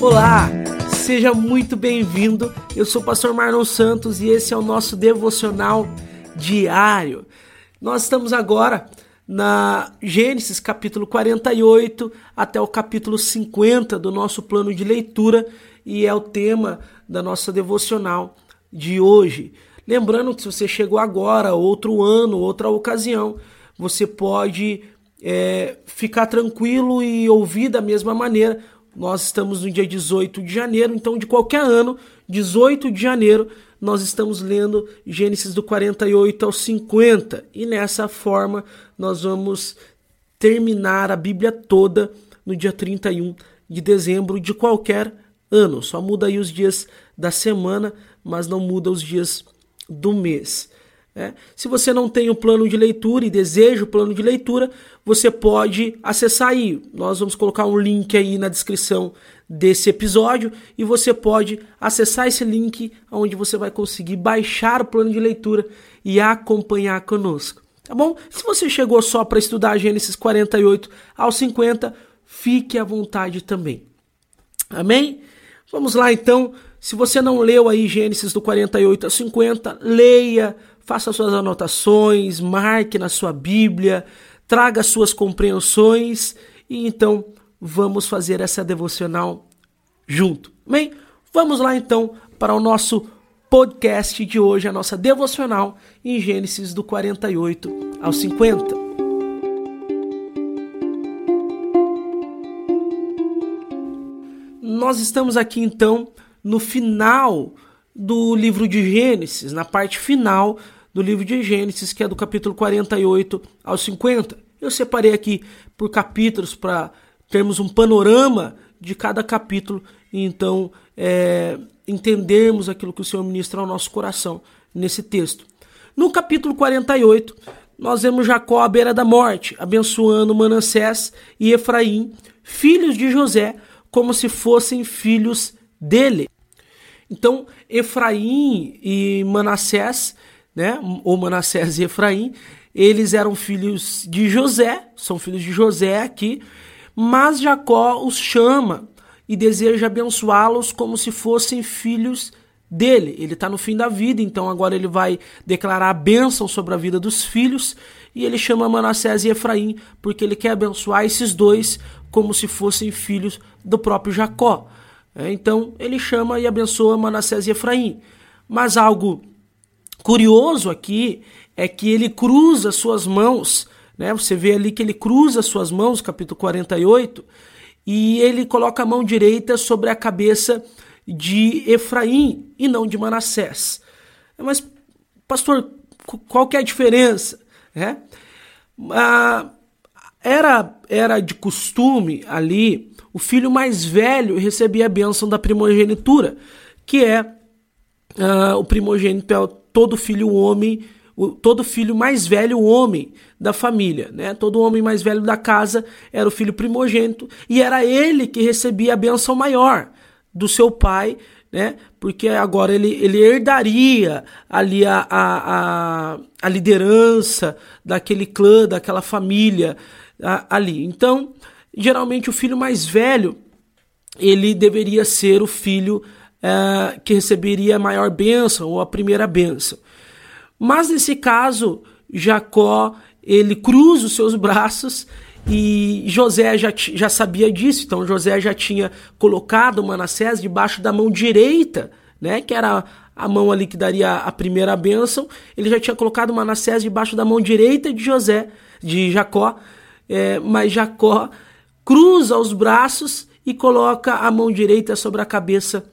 Olá, seja muito bem-vindo. Eu sou o pastor Marlon Santos e esse é o nosso devocional diário. Nós estamos agora na Gênesis capítulo 48 até o capítulo 50 do nosso plano de leitura e é o tema da nossa devocional de hoje. Lembrando que se você chegou agora, outro ano, outra ocasião, você pode é, ficar tranquilo e ouvir da mesma maneira. Nós estamos no dia 18 de janeiro, então de qualquer ano, 18 de janeiro, nós estamos lendo Gênesis do 48 ao 50 e nessa forma nós vamos terminar a Bíblia toda no dia 31 de dezembro de qualquer ano. Só muda aí os dias da semana, mas não muda os dias do mês. É. Se você não tem o plano de leitura e deseja o plano de leitura, você pode acessar aí. Nós vamos colocar um link aí na descrição desse episódio e você pode acessar esse link onde você vai conseguir baixar o plano de leitura e acompanhar conosco. Tá bom? Se você chegou só para estudar Gênesis 48 ao 50, fique à vontade também. Amém? Vamos lá então. Se você não leu aí Gênesis do 48 ao 50, leia, faça suas anotações, marque na sua Bíblia, traga suas compreensões e então vamos fazer essa devocional junto. Bem, vamos lá então para o nosso podcast de hoje, a nossa devocional em Gênesis do 48 ao 50. Nós estamos aqui então no final do livro de Gênesis, na parte final do livro de Gênesis, que é do capítulo 48 ao 50. Eu separei aqui por capítulos para termos um panorama de cada capítulo e então é, entendermos aquilo que o Senhor ministra ao nosso coração nesse texto. No capítulo 48, nós vemos Jacó à beira da morte, abençoando Manassés e Efraim, filhos de José, como se fossem filhos dele. Então, Efraim e Manassés né? Ou Manassés e Efraim, eles eram filhos de José, são filhos de José aqui, mas Jacó os chama e deseja abençoá-los como se fossem filhos dele. Ele está no fim da vida, então agora ele vai declarar a bênção sobre a vida dos filhos e ele chama Manassés e Efraim porque ele quer abençoar esses dois como se fossem filhos do próprio Jacó. É, então ele chama e abençoa Manassés e Efraim. Mas algo curioso aqui é que ele cruza suas mãos, né? Você vê ali que ele cruza suas mãos, capítulo 48, e ele coloca a mão direita sobre a cabeça de Efraim e não de Manassés. Mas, pastor, qual que é a diferença? É? Ah, era, era de costume ali o filho mais velho recebia a bênção da primogenitura, que é ah, o primogênito é todo filho homem, todo filho mais velho homem da família, né? Todo homem mais velho da casa era o filho primogênito e era ele que recebia a benção maior do seu pai, né? Porque agora ele, ele herdaria ali a, a, a, a liderança daquele clã, daquela família a, ali. Então, geralmente o filho mais velho ele deveria ser o filho é, que receberia a maior bênção ou a primeira bênção. Mas nesse caso, Jacó ele cruza os seus braços e José já, já sabia disso, então José já tinha colocado Manassés debaixo da mão direita, né, que era a mão ali que daria a primeira bênção. Ele já tinha colocado Manassés debaixo da mão direita de José, de Jacó, é, mas Jacó cruza os braços e coloca a mão direita sobre a cabeça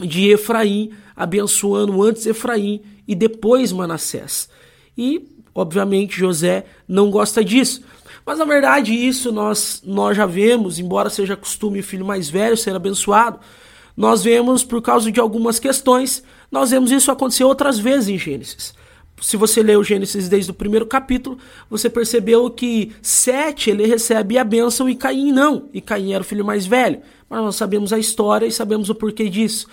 de Efraim, abençoando antes Efraim e depois Manassés. E, obviamente, José não gosta disso. Mas na verdade, isso nós, nós já vemos, embora seja costume o filho mais velho ser abençoado, nós vemos por causa de algumas questões, nós vemos isso acontecer outras vezes em Gênesis. Se você leu Gênesis desde o primeiro capítulo, você percebeu que Sete ele recebe a bênção e Caim não. E Caim era o filho mais velho. Mas nós sabemos a história e sabemos o porquê disso.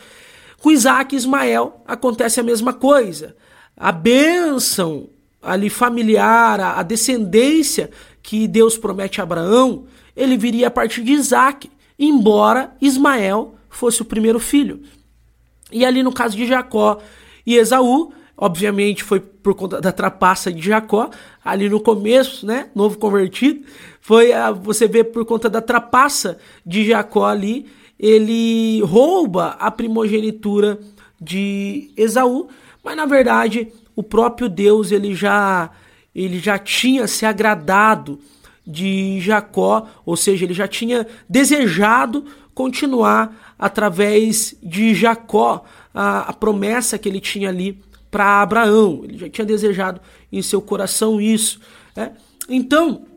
Com Isaac e Ismael acontece a mesma coisa. A bênção ali familiar, a descendência que Deus promete a Abraão, ele viria a partir de Isaac. embora Ismael fosse o primeiro filho. E ali no caso de Jacó e Esaú, obviamente foi por conta da trapaça de Jacó, ali no começo, né, novo convertido, foi a, você vê por conta da trapaça de Jacó ali, ele rouba a primogenitura de Esaú, mas na verdade o próprio Deus ele já ele já tinha se agradado de Jacó, ou seja, ele já tinha desejado continuar através de Jacó a, a promessa que ele tinha ali para Abraão. Ele já tinha desejado em seu coração isso. Né? Então,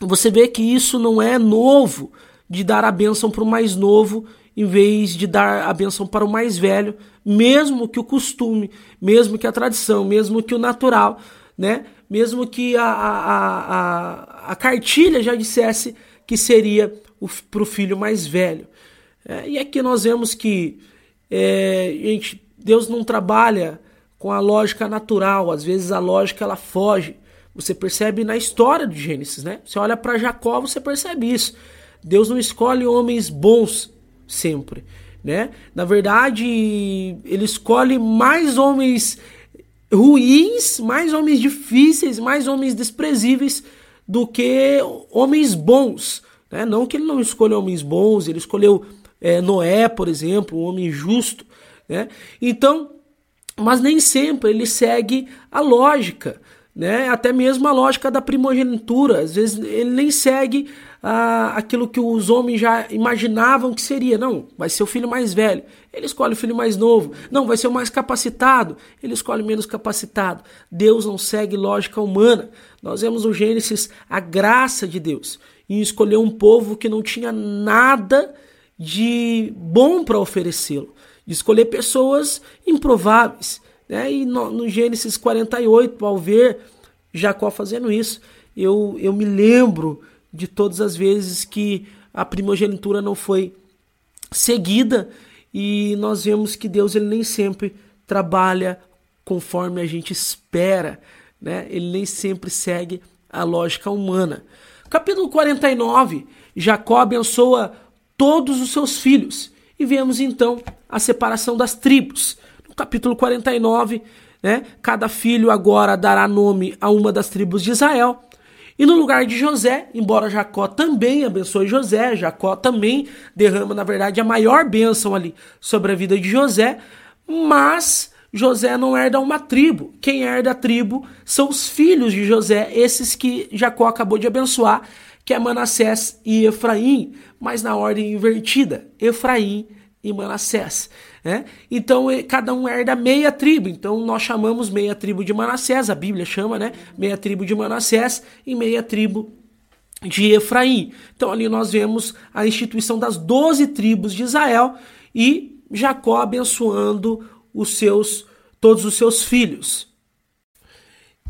você vê que isso não é novo de dar a bênção para o mais novo em vez de dar a bênção para o mais velho, mesmo que o costume, mesmo que a tradição, mesmo que o natural, né? mesmo que a, a, a, a cartilha já dissesse que seria para o filho mais velho. É, e aqui nós vemos que é, gente, Deus não trabalha com a lógica natural, às vezes a lógica ela foge. Você percebe na história de Gênesis, né? Você olha para Jacó, você percebe isso. Deus não escolhe homens bons sempre, né? Na verdade, ele escolhe mais homens ruins, mais homens difíceis, mais homens desprezíveis do que homens bons. Né? Não que ele não escolha homens bons, ele escolheu é, Noé, por exemplo, um homem justo. Né? Então, mas nem sempre ele segue a lógica, né? até mesmo a lógica da primogenitura. Às vezes ele nem segue ah, aquilo que os homens já imaginavam que seria. Não, vai ser o filho mais velho. Ele escolhe o filho mais novo. Não, vai ser o mais capacitado. Ele escolhe o menos capacitado. Deus não segue lógica humana. Nós vemos no Gênesis a graça de Deus em escolher um povo que não tinha nada de bom para oferecê-lo, de escolher pessoas improváveis. Né? E no, no Gênesis 48, ao ver Jacó fazendo isso, eu, eu me lembro de todas as vezes que a primogenitura não foi seguida e nós vemos que Deus ele nem sempre trabalha conforme a gente espera, né? Ele nem sempre segue a lógica humana. Capítulo 49, Jacó abençoa todos os seus filhos e vemos então a separação das tribos. No capítulo 49, né, cada filho agora dará nome a uma das tribos de Israel. E no lugar de José, embora Jacó também abençoe José, Jacó também derrama, na verdade, a maior bênção ali sobre a vida de José, mas José não herda uma tribo. Quem herda a tribo são os filhos de José, esses que Jacó acabou de abençoar, que é Manassés e Efraim, mas na ordem invertida, Efraim e Manassés. Né? Então cada um herda meia tribo. Então nós chamamos meia tribo de Manassés, a Bíblia chama, né? Meia tribo de Manassés e meia tribo de Efraim. Então ali nós vemos a instituição das doze tribos de Israel e Jacó abençoando os seus todos os seus filhos.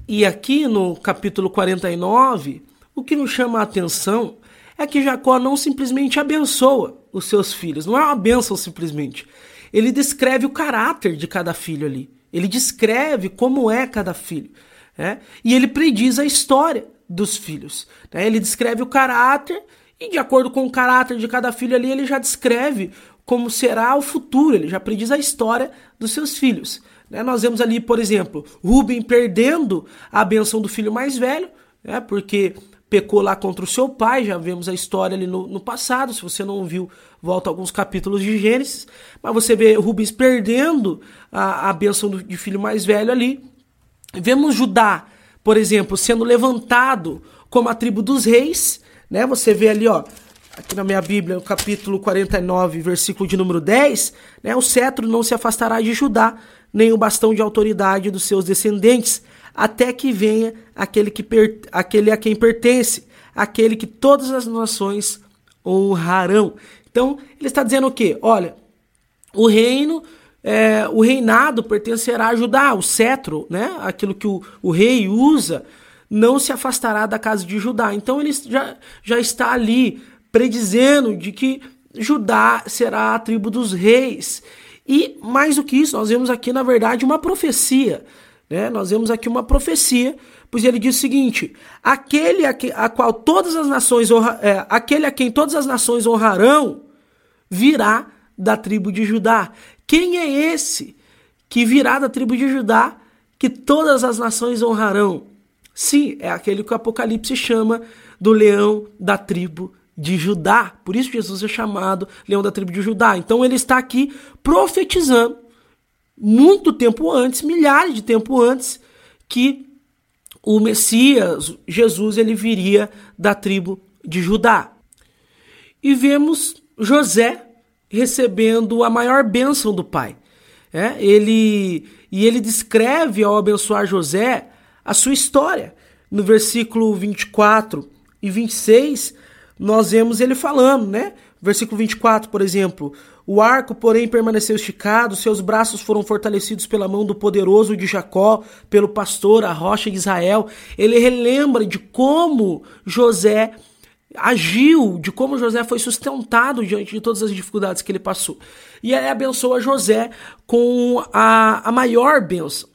E aqui no capítulo 49, o que nos chama a atenção é que Jacó não simplesmente abençoa os seus filhos, não é uma bênção simplesmente ele descreve o caráter de cada filho ali. Ele descreve como é cada filho. Né? E ele prediz a história dos filhos. Né? Ele descreve o caráter e, de acordo com o caráter de cada filho ali, ele já descreve como será o futuro. Ele já prediz a história dos seus filhos. Né? Nós vemos ali, por exemplo, Rubem perdendo a benção do filho mais velho, né? porque pecou lá contra o seu pai, já vemos a história ali no, no passado, se você não viu, volta alguns capítulos de Gênesis, mas você vê Rubens perdendo a, a bênção do, de filho mais velho ali. Vemos Judá, por exemplo, sendo levantado como a tribo dos reis, né? Você vê ali, ó, aqui na minha Bíblia, no capítulo 49, versículo de número 10, né? O cetro não se afastará de Judá, nem o bastão de autoridade dos seus descendentes, até que venha aquele, que per... aquele a quem pertence, aquele que todas as nações honrarão. Então, ele está dizendo o quê? Olha, o reino, é, o reinado pertencerá a Judá, o cetro, né? aquilo que o, o rei usa, não se afastará da casa de Judá. Então, ele já, já está ali predizendo de que Judá será a tribo dos reis. E mais do que isso, nós vemos aqui, na verdade, uma profecia. Né? Nós vemos aqui uma profecia, pois ele diz o seguinte: aquele a, que, a qual todas as nações honra, é, aquele a quem todas as nações honrarão, virá da tribo de Judá. Quem é esse que virá da tribo de Judá que todas as nações honrarão? Sim, é aquele que o Apocalipse chama do leão da tribo de Judá. Por isso Jesus é chamado leão da tribo de Judá. Então ele está aqui profetizando muito tempo antes, milhares de tempo antes, que o Messias, Jesus, ele viria da tribo de Judá. E vemos José recebendo a maior bênção do pai. É, ele e ele descreve ao abençoar José a sua história. No versículo 24 e 26, nós vemos ele falando, né? Versículo 24, por exemplo: O arco, porém, permaneceu esticado, seus braços foram fortalecidos pela mão do poderoso de Jacó, pelo pastor, a rocha de Israel. Ele relembra de como José agiu, de como José foi sustentado diante de todas as dificuldades que ele passou. E ele abençoa José com a, a maior bênção.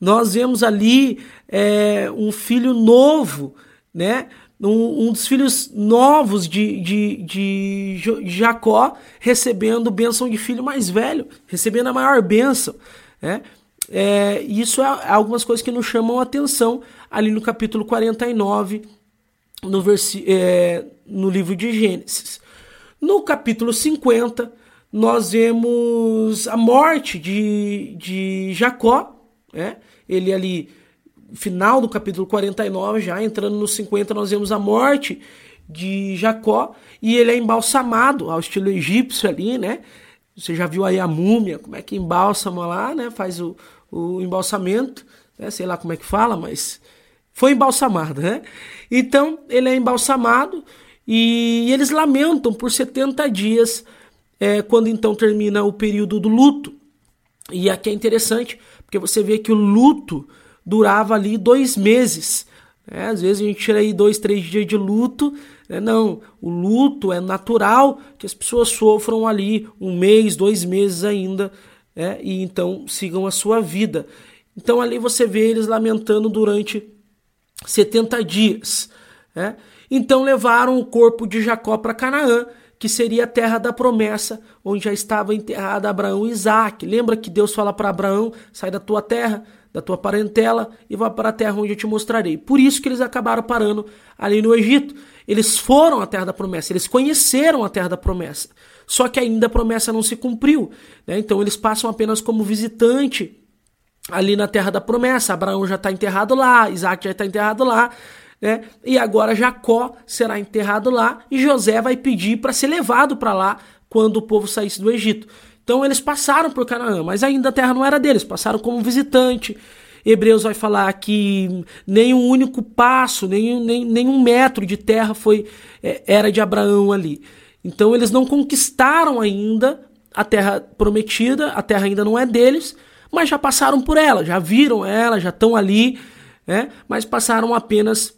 Nós vemos ali é, um filho novo, né? Um, um, dos filhos novos de, de, de Jacó recebendo bênção de filho mais velho, recebendo a maior bênção. Né? É, isso é algumas coisas que nos chamam a atenção ali no capítulo 49 no, versi é, no livro de Gênesis. No capítulo 50, nós vemos a morte de, de Jacó, né? ele ali, final do capítulo 49, já entrando no 50, nós vemos a morte de Jacó e ele é embalsamado ao estilo egípcio ali, né? Você já viu aí a múmia, como é que embalsama lá, né? Faz o, o embalsamento, né? sei lá como é que fala, mas foi embalsamado, né? Então ele é embalsamado e eles lamentam por 70 dias, é, quando então termina o período do luto. E aqui é interessante, porque você vê que o luto durava ali dois meses. Né? Às vezes a gente tira aí dois, três dias de luto. Né? Não, o luto é natural que as pessoas sofram ali um mês, dois meses ainda, né? e então sigam a sua vida. Então ali você vê eles lamentando durante 70 dias. Né? Então levaram o corpo de Jacó para Canaã, que seria a terra da promessa, onde já estava enterrado Abraão e Isaac. Lembra que Deus fala para Abraão: sai da tua terra, da tua parentela e vá para a terra onde eu te mostrarei. Por isso que eles acabaram parando ali no Egito. Eles foram à terra da promessa, eles conheceram a terra da promessa. Só que ainda a promessa não se cumpriu. Né? Então eles passam apenas como visitante ali na terra da promessa. Abraão já está enterrado lá, Isaac já está enterrado lá, né? E agora Jacó será enterrado lá e José vai pedir para ser levado para lá quando o povo saísse do Egito. Então eles passaram por Canaã, mas ainda a terra não era deles, passaram como visitante. Hebreus vai falar que nem um único passo, nem, nem, nem um metro de terra foi é, era de Abraão ali. Então eles não conquistaram ainda a terra prometida, a terra ainda não é deles, mas já passaram por ela, já viram ela, já estão ali, né? mas passaram apenas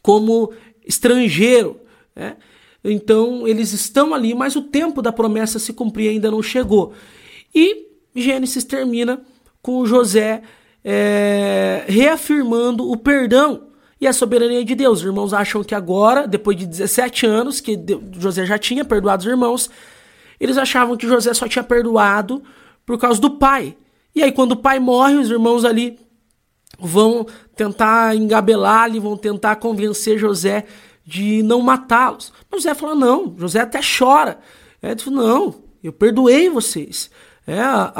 como estrangeiro. Né? Então eles estão ali, mas o tempo da promessa se cumprir ainda não chegou. E Gênesis termina com José é, reafirmando o perdão e a soberania de Deus. Os irmãos acham que agora, depois de 17 anos, que José já tinha perdoado os irmãos, eles achavam que José só tinha perdoado por causa do pai. E aí, quando o pai morre, os irmãos ali vão tentar engabelar ali, vão tentar convencer José de não matá-los. Mas José fala: não, José até chora. É, ele fala, não, eu perdoei vocês. É, a,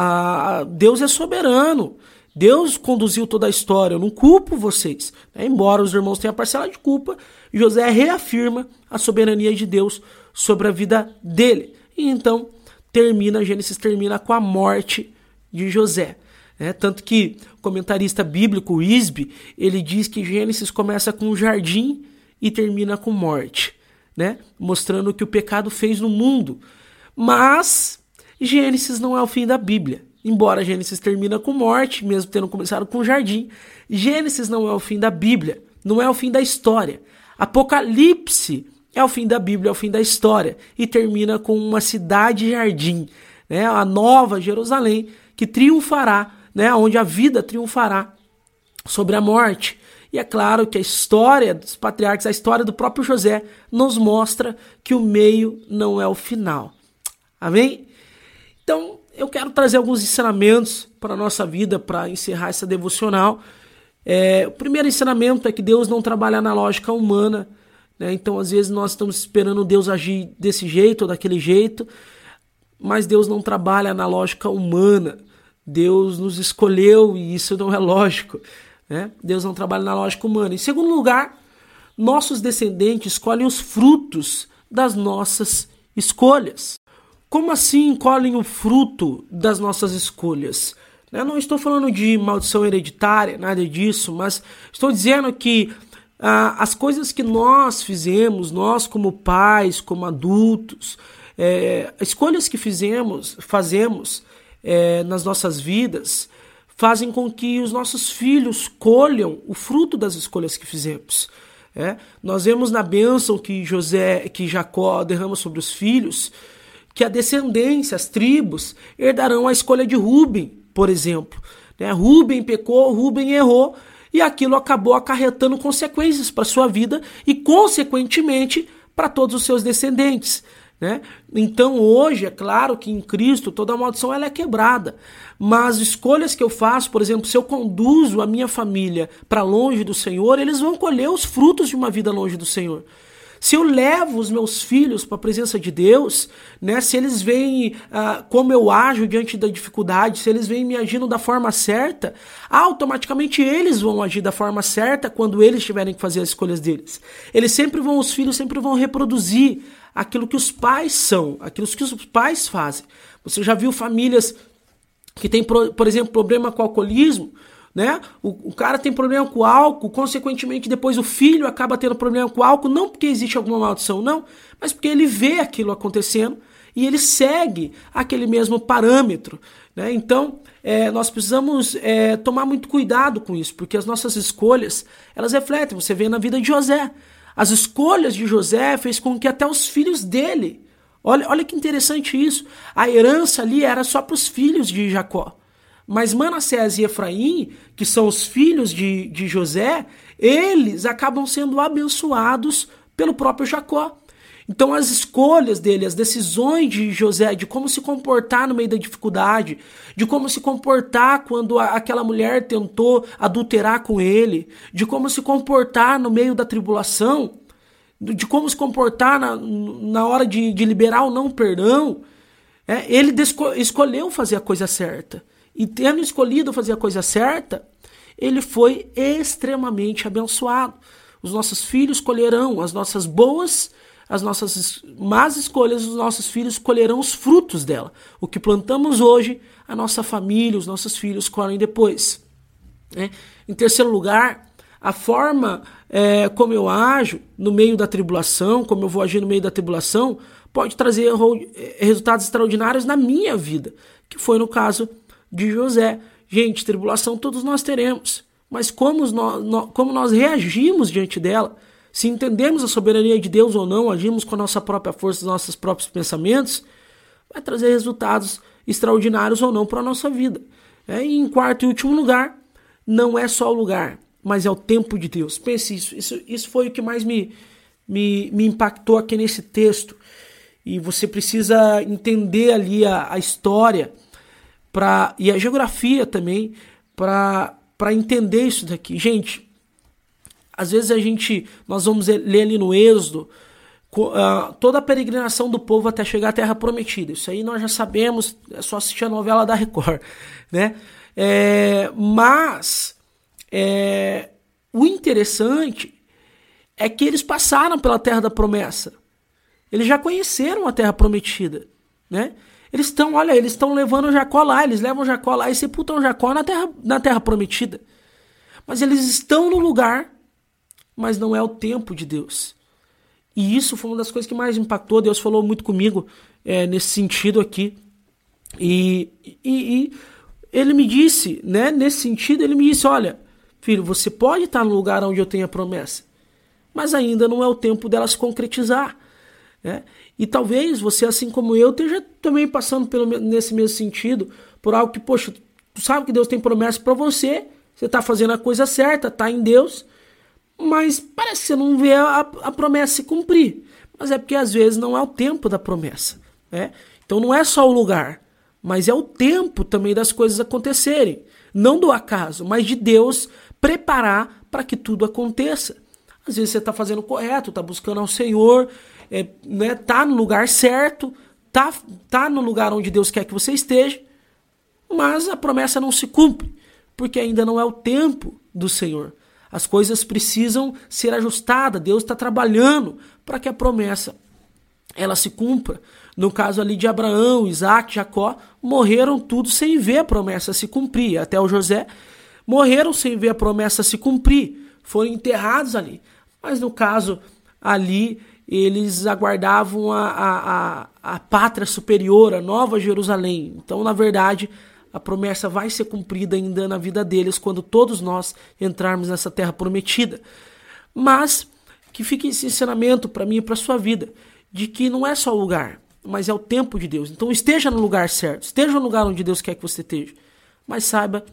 a, Deus é soberano. Deus conduziu toda a história, eu não culpo vocês. É, embora os irmãos tenham parcela de culpa, José reafirma a soberania de Deus sobre a vida dele. E então termina, Gênesis termina com a morte de José. É, tanto que o comentarista bíblico Isbe, ele diz que Gênesis começa com um jardim e termina com morte, né? mostrando o que o pecado fez no mundo. Mas Gênesis não é o fim da Bíblia. Embora Gênesis termina com morte, mesmo tendo começado com jardim, Gênesis não é o fim da Bíblia, não é o fim da história. Apocalipse é o fim da Bíblia, é o fim da história e termina com uma cidade-jardim, né? a nova Jerusalém que triunfará, né, onde a vida triunfará sobre a morte. E é claro que a história dos patriarcas, a história do próprio José, nos mostra que o meio não é o final. Amém? Então, eu quero trazer alguns ensinamentos para a nossa vida, para encerrar essa devocional. É, o primeiro ensinamento é que Deus não trabalha na lógica humana. Né? Então, às vezes, nós estamos esperando Deus agir desse jeito ou daquele jeito, mas Deus não trabalha na lógica humana. Deus nos escolheu e isso não é lógico. Né? Deus não trabalha na lógica humana. Em segundo lugar, nossos descendentes escolhem os frutos das nossas escolhas. Como assim colhem o fruto das nossas escolhas? Eu não estou falando de maldição hereditária, nada disso, mas estou dizendo que ah, as coisas que nós fizemos, nós como pais, como adultos, é, escolhas que fizemos, fazemos é, nas nossas vidas, fazem com que os nossos filhos colham o fruto das escolhas que fizemos. É? Nós vemos na bênção que José, que Jacó derrama sobre os filhos, que a descendência, as tribos, herdarão a escolha de Rubem, por exemplo. Né? Rubem pecou, Rubem errou, e aquilo acabou acarretando consequências para sua vida e, consequentemente, para todos os seus descendentes. Né? Então hoje é claro que em Cristo toda maldição ela é quebrada, mas escolhas que eu faço, por exemplo, se eu conduzo a minha família para longe do Senhor, eles vão colher os frutos de uma vida longe do Senhor. Se eu levo os meus filhos para a presença de Deus, né, se eles veem ah, como eu ajo diante da dificuldade, se eles veem me agindo da forma certa, automaticamente eles vão agir da forma certa quando eles tiverem que fazer as escolhas deles. Eles sempre vão, os filhos sempre vão reproduzir aquilo que os pais são, aquilo que os pais fazem. Você já viu famílias que têm, por exemplo, problema com alcoolismo, né? O, o, cara tem problema com álcool, consequentemente depois o filho acaba tendo problema com álcool, não porque existe alguma maldição, não, mas porque ele vê aquilo acontecendo e ele segue aquele mesmo parâmetro. Né? Então, é, nós precisamos é, tomar muito cuidado com isso, porque as nossas escolhas, elas refletem. Você vê na vida de José. As escolhas de José fez com que até os filhos dele. Olha, olha que interessante isso. A herança ali era só para os filhos de Jacó. Mas Manassés e Efraim, que são os filhos de, de José, eles acabam sendo abençoados pelo próprio Jacó. Então, as escolhas dele, as decisões de José, de como se comportar no meio da dificuldade, de como se comportar quando a, aquela mulher tentou adulterar com ele, de como se comportar no meio da tribulação, de como se comportar na, na hora de, de liberar o não perdão, é, ele escolheu fazer a coisa certa. E tendo escolhido fazer a coisa certa, ele foi extremamente abençoado. Os nossos filhos colherão as nossas boas as nossas más escolhas, os nossos filhos colherão os frutos dela. O que plantamos hoje, a nossa família, os nossos filhos colhem depois. Né? Em terceiro lugar, a forma é, como eu ajo no meio da tribulação, como eu vou agir no meio da tribulação, pode trazer é, resultados extraordinários na minha vida, que foi no caso de José. Gente, tribulação todos nós teremos, mas como nós, como nós reagimos diante dela, se entendemos a soberania de Deus ou não, agimos com a nossa própria força, os nossos próprios pensamentos, vai trazer resultados extraordinários ou não para a nossa vida. É, e em quarto e último lugar, não é só o lugar, mas é o tempo de Deus. Pense isso. Isso, isso foi o que mais me, me, me impactou aqui nesse texto. E você precisa entender ali a, a história pra, e a geografia também para entender isso daqui. Gente, às vezes a gente, nós vamos ler ali no Êxodo, uh, toda a peregrinação do povo até chegar à Terra Prometida. Isso aí nós já sabemos, é só assistir a novela da Record, né? É, mas é, o interessante é que eles passaram pela Terra da Promessa. Eles já conheceram a Terra Prometida, né? Eles estão, olha, eles estão levando Jacó lá, eles levam Jacó lá e sepultam Jacó na terra, na terra Prometida. Mas eles estão no lugar mas não é o tempo de Deus. E isso foi uma das coisas que mais impactou. Deus falou muito comigo é, nesse sentido aqui. E, e, e, ele me disse, né, nesse sentido, ele me disse: olha, filho, você pode estar no lugar onde eu tenho a promessa, mas ainda não é o tempo dela se concretizar. Né? E talvez você, assim como eu, esteja também passando pelo, nesse mesmo sentido, por algo que, poxa, tu sabe que Deus tem promessa para você, você está fazendo a coisa certa, está em Deus, mas parece que você não vê a, a promessa se cumprir. Mas é porque às vezes não é o tempo da promessa. Né? Então não é só o lugar, mas é o tempo também das coisas acontecerem. Não do acaso, mas de Deus preparar para que tudo aconteça. Às vezes você está fazendo o correto, está buscando ao Senhor, é, né, tá no lugar certo, tá, tá no lugar onde Deus quer que você esteja, mas a promessa não se cumpre, porque ainda não é o tempo do Senhor. As coisas precisam ser ajustadas, Deus está trabalhando para que a promessa ela se cumpra. No caso ali de Abraão, Isaac, Jacó, morreram tudo sem ver a promessa se cumprir. Até o José morreram sem ver a promessa se cumprir. Foram enterrados ali. Mas no caso ali, eles aguardavam a, a, a, a pátria superior, a nova Jerusalém. Então, na verdade, a promessa vai ser cumprida ainda na vida deles quando todos nós entrarmos nessa terra prometida. Mas que fique esse ensinamento para mim e para sua vida, de que não é só o lugar, mas é o tempo de Deus. Então esteja no lugar certo, esteja no lugar onde Deus quer que você esteja. Mas saiba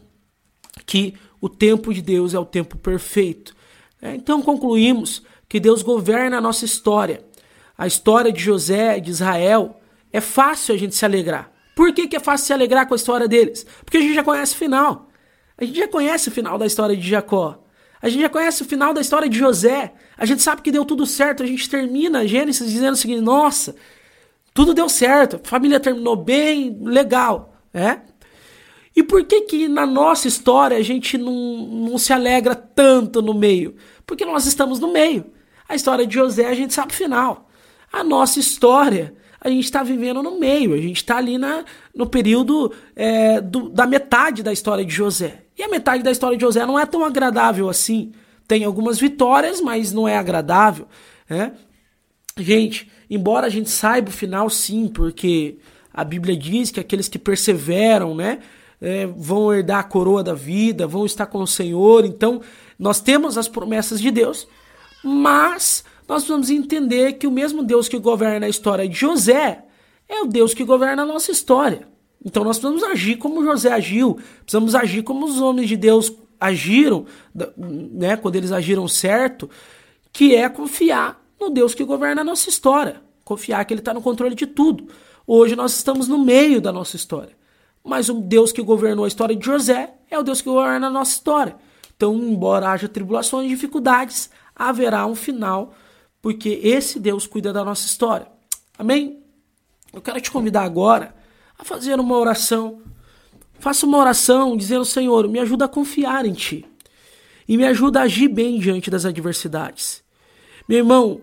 que o tempo de Deus é o tempo perfeito. É, então concluímos que Deus governa a nossa história. A história de José, de Israel, é fácil a gente se alegrar. Por que, que é fácil se alegrar com a história deles? Porque a gente já conhece o final. A gente já conhece o final da história de Jacó. A gente já conhece o final da história de José. A gente sabe que deu tudo certo. A gente termina Gênesis dizendo o seguinte: nossa, tudo deu certo, a família terminou bem, legal, né? E por que que na nossa história a gente não, não se alegra tanto no meio? Porque nós estamos no meio. A história de José a gente sabe o final. A nossa história a gente está vivendo no meio, a gente está ali na, no período é, do, da metade da história de José. E a metade da história de José não é tão agradável assim. Tem algumas vitórias, mas não é agradável. Né? Gente, embora a gente saiba o final, sim, porque a Bíblia diz que aqueles que perseveram, né, é, vão herdar a coroa da vida, vão estar com o Senhor. Então, nós temos as promessas de Deus, mas nós precisamos entender que o mesmo Deus que governa a história de José é o Deus que governa a nossa história. Então nós precisamos agir como José agiu, precisamos agir como os homens de Deus agiram, né, quando eles agiram certo, que é confiar no Deus que governa a nossa história, confiar que Ele está no controle de tudo. Hoje nós estamos no meio da nossa história, mas o Deus que governou a história de José é o Deus que governa a nossa história. Então, embora haja tribulações e dificuldades, haverá um final, porque esse Deus cuida da nossa história. Amém? Eu quero te convidar agora a fazer uma oração. Faça uma oração dizendo: Senhor, me ajuda a confiar em Ti e me ajuda a agir bem diante das adversidades. Meu irmão,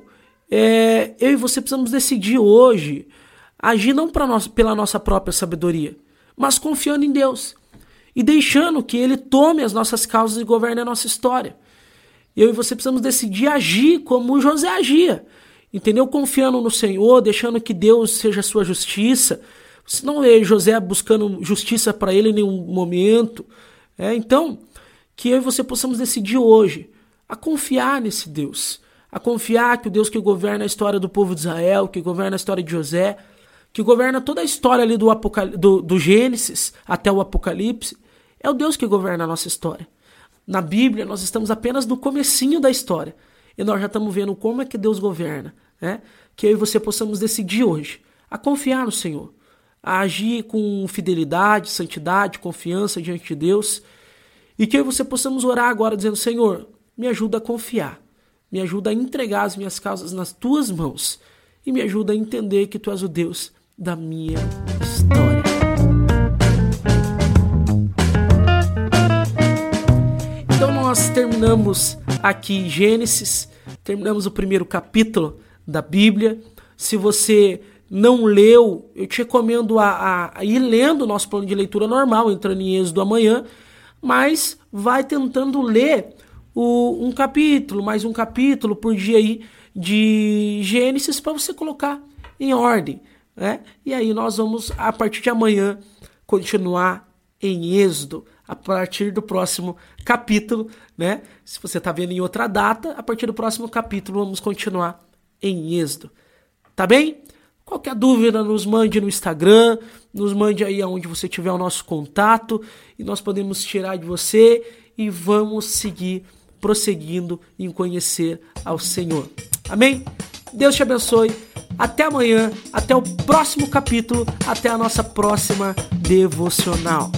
é, eu e você precisamos decidir hoje agir não pela nossa própria sabedoria, mas confiando em Deus e deixando que Ele tome as nossas causas e governe a nossa história. Eu e você precisamos decidir agir como José agia, entendeu? Confiando no Senhor, deixando que Deus seja a sua justiça. Você não vê José buscando justiça para ele em nenhum momento. É, então, que eu e você possamos decidir hoje a confiar nesse Deus, a confiar que o Deus que governa a história do povo de Israel, que governa a história de José, que governa toda a história ali do, do, do Gênesis até o Apocalipse, é o Deus que governa a nossa história. Na Bíblia, nós estamos apenas no comecinho da história. E nós já estamos vendo como é que Deus governa. Né? Que eu e você possamos decidir hoje a confiar no Senhor. A agir com fidelidade, santidade, confiança diante de Deus. E que eu e você possamos orar agora dizendo, Senhor, me ajuda a confiar. Me ajuda a entregar as minhas causas nas tuas mãos. E me ajuda a entender que tu és o Deus da minha história. Terminamos aqui Gênesis, terminamos o primeiro capítulo da Bíblia. Se você não leu, eu te recomendo a, a, ir lendo o nosso plano de leitura normal, entrando em Êxodo amanhã, mas vai tentando ler o, um capítulo, mais um capítulo por dia aí de Gênesis para você colocar em ordem. Né? E aí nós vamos, a partir de amanhã, continuar em Êxodo a partir do próximo capítulo, né? Se você está vendo em outra data, a partir do próximo capítulo vamos continuar em Êxodo. Tá bem? Qualquer dúvida, nos mande no Instagram, nos mande aí aonde você tiver o nosso contato e nós podemos tirar de você e vamos seguir prosseguindo em conhecer ao Senhor. Amém? Deus te abençoe. Até amanhã, até o próximo capítulo, até a nossa próxima devocional.